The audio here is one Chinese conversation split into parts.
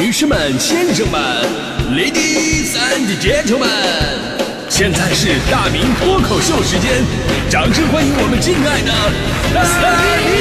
女士们、先生们，Ladies and Gentlemen，现在是大明脱口秀时间，掌声欢迎我们敬爱的大明！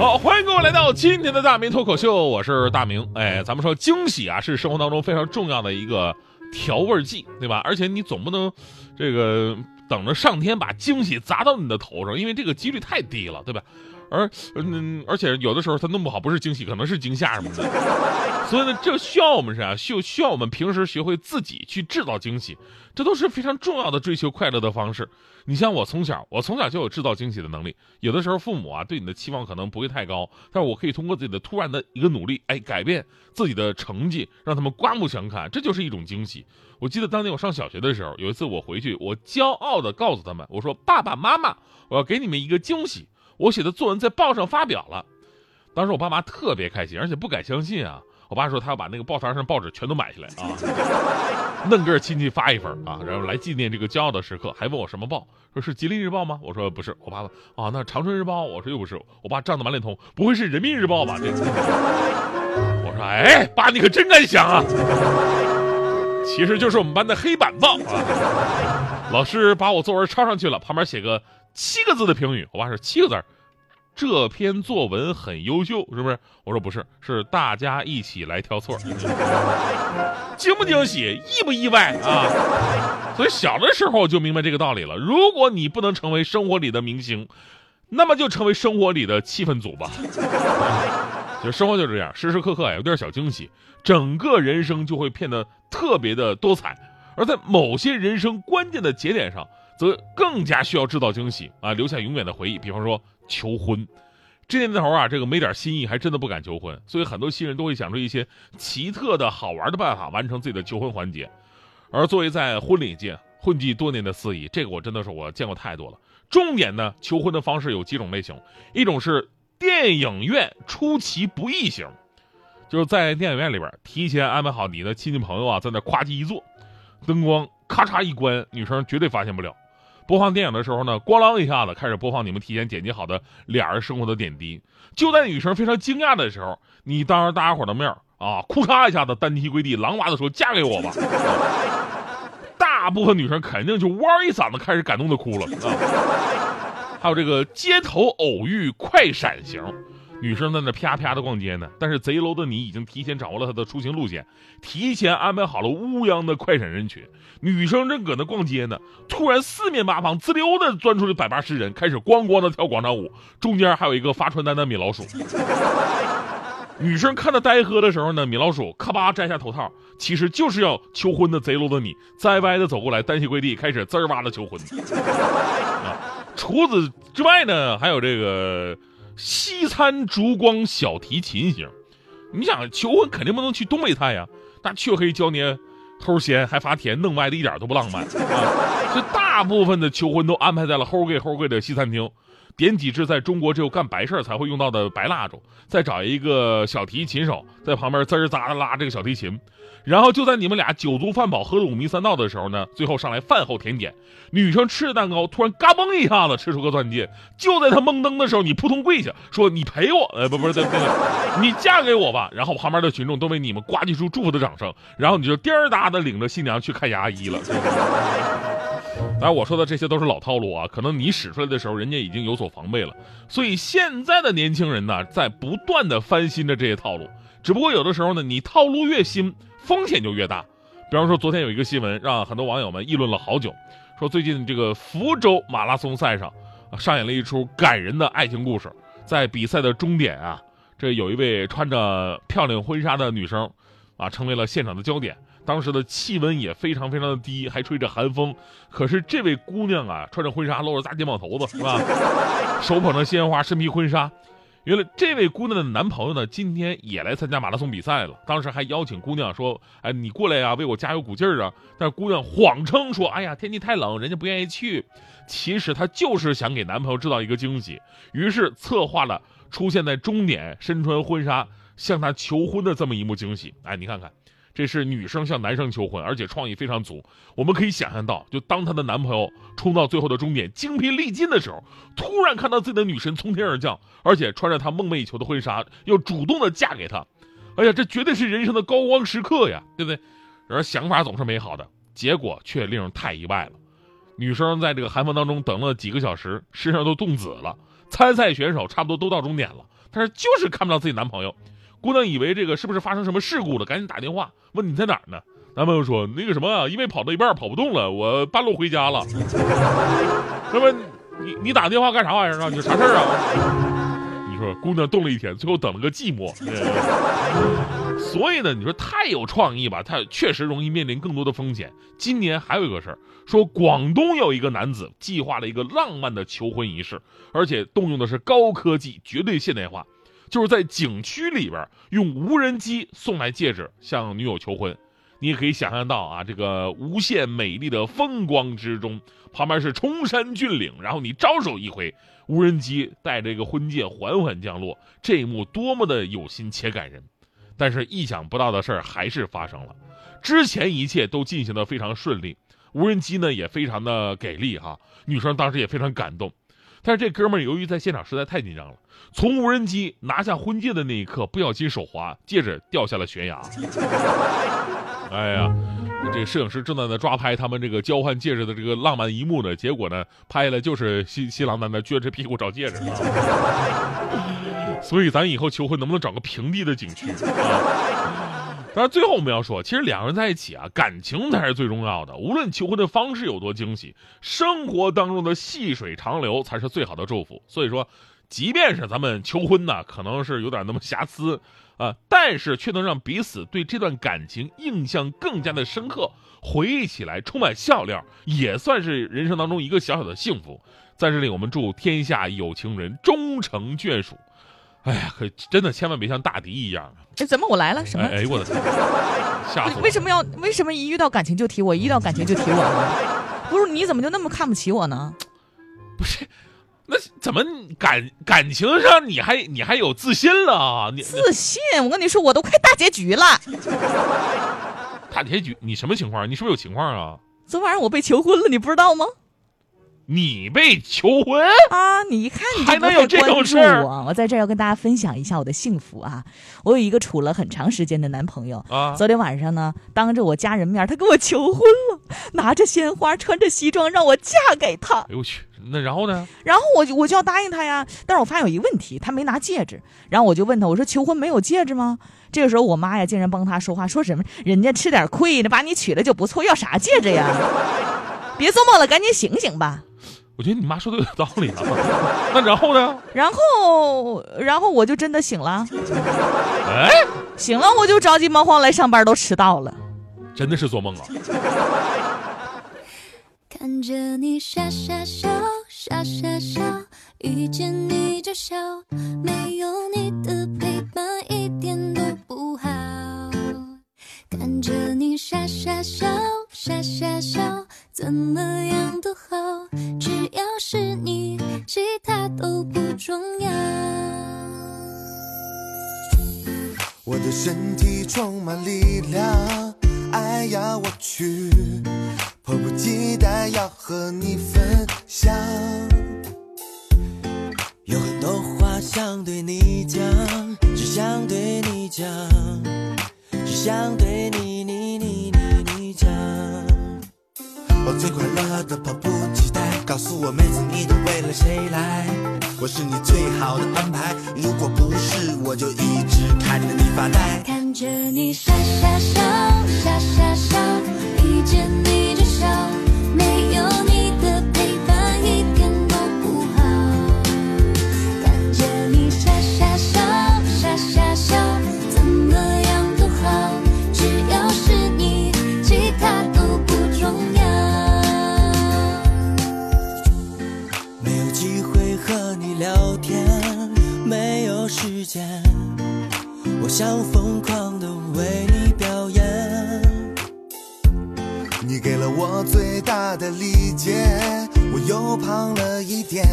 好，欢迎各位来到今天的大明脱口秀，我是大明。哎，咱们说惊喜啊，是生活当中非常重要的一个调味剂，对吧？而且你总不能这个等着上天把惊喜砸到你的头上，因为这个几率太低了，对吧？而嗯，而且有的时候他弄不好不是惊喜，可能是惊吓什么的。所以呢，这需要我们啥？需需要我们平时学会自己去制造惊喜，这都是非常重要的追求快乐的方式。你像我从小，我从小就有制造惊喜的能力。有的时候父母啊对你的期望可能不会太高，但是我可以通过自己的突然的一个努力，哎，改变自己的成绩，让他们刮目相看，这就是一种惊喜。我记得当年我上小学的时候，有一次我回去，我骄傲的告诉他们，我说：“爸爸妈妈，我要给你们一个惊喜。”我写的作文在报上发表了，当时我爸妈特别开心，而且不敢相信啊！我爸说他要把那个报摊上报纸全都买下来啊，弄个亲戚发一份啊，然后来纪念这个骄傲的时刻，还问我什么报，说是吉林日报吗？我说不是，我爸爸啊，那长春日报，我说又不是，我爸涨得满脸通，不会是人民日报吧？这，我说哎，爸你可真敢想啊！其实就是我们班的黑板报啊，老师把我作文抄上去了，旁边写个。七个字的评语，我爸说七个字这篇作文很优秀，是不是？我说不是，是大家一起来挑错，惊不惊喜，意不意外啊？所以小的时候就明白这个道理了。如果你不能成为生活里的明星，那么就成为生活里的气氛组吧。就生活就这样，时时刻刻有点小惊喜，整个人生就会变得特别的多彩。而在某些人生关键的节点上。则更加需要制造惊喜啊，留下永远的回忆。比方说求婚，这年头啊，这个没点心意还真的不敢求婚。所以很多新人都会想出一些奇特的好玩的办法完成自己的求婚环节。而作为在婚礼界混迹多年的司仪，这个我真的是我见过太多了。重点呢，求婚的方式有几种类型，一种是电影院出其不意型，就是在电影院里边提前安排好你的亲戚朋友啊，在那夸叽一坐，灯光咔嚓一关，女生绝对发现不了。播放电影的时候呢，咣啷一下子开始播放你们提前剪辑好的俩人生活的点滴。就在女生非常惊讶的时候，你当着大家伙的面啊，哭咔一下子单膝跪地，狼娃的说：“嫁给我吧！”大部分女生肯定就哇一嗓子开始感动的哭了啊。还有这个街头偶遇快闪型。女生在那啪啪的逛街呢，但是贼楼的你已经提前掌握了她的出行路线，提前安排好了乌泱的快闪人群。女生正搁那逛街呢，突然四面八方滋溜的钻出来百八十人，开始咣咣的跳广场舞，中间还有一个发传单的米老鼠。女生看到呆喝的时候呢，米老鼠咔吧摘下头套，其实就是要求婚的贼楼的你，栽歪的走过来，单膝跪地，开始滋哇的求婚。啊，除此之外呢，还有这个。西餐烛光小提琴型，你想求婚肯定不能去东北菜呀，那黢黑焦捏，齁咸还发甜，弄歪的一点都不浪漫啊！所以大部分的求婚都安排在了齁贵齁贵的西餐厅，点几支在中国只有干白事才会用到的白蜡烛，再找一个小提琴手在旁边滋儿喳的拉这个小提琴。然后就在你们俩酒足饭饱、喝的五迷三道的时候呢，最后上来饭后甜点。女生吃着蛋糕，突然嘎嘣一下子吃出个钻戒。就在她懵登的时候，你扑通跪下说：“你陪我，呃，不，不是，对对对，你嫁给我吧。”然后旁边的群众都为你们呱唧出祝福的掌声。然后你就颠儿哒的领着新娘去看牙医了。当然，我说的这些都是老套路啊，可能你使出来的时候，人家已经有所防备了。所以现在的年轻人呢，在不断的翻新着这些套路。只不过有的时候呢，你套路越新。风险就越大，比方说昨天有一个新闻，让很多网友们议论了好久，说最近这个福州马拉松赛上，上演了一出感人的爱情故事。在比赛的终点啊，这有一位穿着漂亮婚纱的女生，啊，成为了现场的焦点。当时的气温也非常非常的低，还吹着寒风。可是这位姑娘啊，穿着婚纱，露着大肩膀头子，是吧？手捧着鲜花，身披婚纱。原来这位姑娘的男朋友呢，今天也来参加马拉松比赛了。当时还邀请姑娘说：“哎，你过来呀，为我加油鼓劲儿啊！”但是姑娘谎称说：“哎呀，天气太冷，人家不愿意去。”其实她就是想给男朋友制造一个惊喜，于是策划了出现在终点，身穿婚纱向他求婚的这么一幕惊喜。哎，你看看。这是女生向男生求婚，而且创意非常足。我们可以想象到，就当她的男朋友冲到最后的终点，精疲力尽的时候，突然看到自己的女神从天而降，而且穿着她梦寐以求的婚纱，又主动的嫁给他。哎呀，这绝对是人生的高光时刻呀，对不对？然而想法总是美好的，结果却令人太意外了。女生在这个寒风当中等了几个小时，身上都冻紫了。参赛选手差不多都到终点了，但是就是看不到自己男朋友。姑娘以为这个是不是发生什么事故了，赶紧打电话问你在哪儿呢？男朋友说那个什么，因为跑到一半跑不动了，我半路回家了。那么你你打电话干啥玩意儿啊？你啥事儿啊？你说姑娘冻了一天，最后等了个寂寞。所以呢，你说太有创意吧，他确实容易面临更多的风险。今年还有一个事儿，说广东有一个男子计划了一个浪漫的求婚仪式，而且动用的是高科技，绝对现代化。就是在景区里边用无人机送来戒指向女友求婚，你也可以想象到啊，这个无限美丽的风光之中，旁边是崇山峻岭，然后你招手一挥，无人机带着一个婚戒缓缓降落，这一幕多么的有心且感人。但是意想不到的事儿还是发生了，之前一切都进行的非常顺利，无人机呢也非常的给力哈，女生当时也非常感动。但是这哥们儿由于在现场实在太紧张了，从无人机拿下婚戒的那一刻，不小心手滑，戒指掉下了悬崖。哎呀，这摄影师正在那抓拍他们这个交换戒指的这个浪漫一幕呢，结果呢，拍了就是新新郎在那撅着屁股找戒指。所以咱以后求婚能不能找个平地的景区啊？当然，最后我们要说，其实两个人在一起啊，感情才是最重要的。无论求婚的方式有多惊喜，生活当中的细水长流才是最好的祝福。所以说，即便是咱们求婚呢，可能是有点那么瑕疵啊，但是却能让彼此对这段感情印象更加的深刻，回忆起来充满笑料，也算是人生当中一个小小的幸福。在这里，我们祝天下有情人终成眷属。哎呀，可真的千万别像大迪一样啊！哎，怎么我来了？什么？哎呦我的天，吓死我！为什么要为什么一遇到感情就提我，一遇到感情就提我呢？不是你怎么就那么看不起我呢？不是，那怎么感感情上你还你还有自信了？你自信？我跟你说，我都快大结局了。大结局？你什么情况？你是不是有情况啊？昨晚上我被求婚了，你不知道吗？你被求婚啊！你一看你还能有这种事儿？我在这儿要跟大家分享一下我的幸福啊！我有一个处了很长时间的男朋友啊，昨天晚上呢，当着我家人面，他跟我求婚了，拿着鲜花，穿着西装，让我嫁给他。哎呦我去！那然后呢？然后我就我就要答应他呀，但是我发现有一个问题，他没拿戒指。然后我就问他，我说求婚没有戒指吗？这个时候我妈呀，竟然帮他说话，说什么人家吃点亏，呢把你娶了就不错，要啥戒指呀？别做梦了，赶紧醒醒吧！我觉得你妈说的有道理啊。那然后呢？然后，然后我就真的醒了。哎，醒了我就着急忙慌来上班，都迟到了。真的是做梦了。看着你傻傻笑，傻傻笑，遇见你就笑，没有你的陪伴充满力量，哎呀我去，迫不及待要和你分享。有很多话想对你讲，只想对你讲。只想对你你你你你讲，我最快乐的迫不及待，告诉我每次你都为了谁来？我是你最好的安排，如果不是，我就一直看着你发呆。着你傻傻笑，傻傻笑，遇见你就笑，没有你的陪伴一点都不好。看着你傻傻笑，傻傻笑，怎么样都好，只要是你，其他都不重要。没有机会和你聊天，没有时间，我想疯狂的理解，我又胖了一点，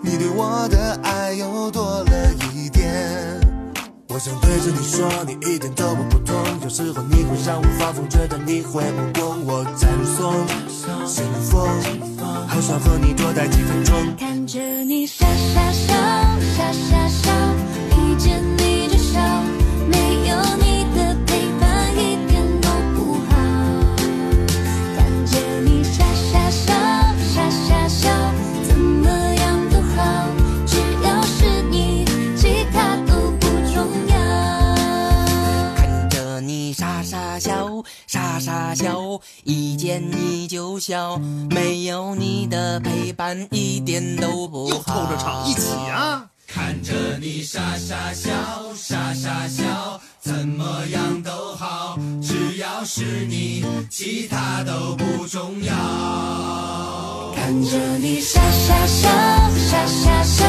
你对我的爱又多了一点。我想对着你说，你一点都不普通。有时候你会让我发疯，觉得你会不公，我在如松，幸福，好想和你多待几分钟。看着你傻傻笑，傻傻笑，遇见你一见你就笑，没有你的陪伴一点都不又好。偷着唱，一起啊！看着你傻傻笑，傻傻笑，怎么样都好，只要是你，其他都不重要。看着你傻傻笑，傻傻笑，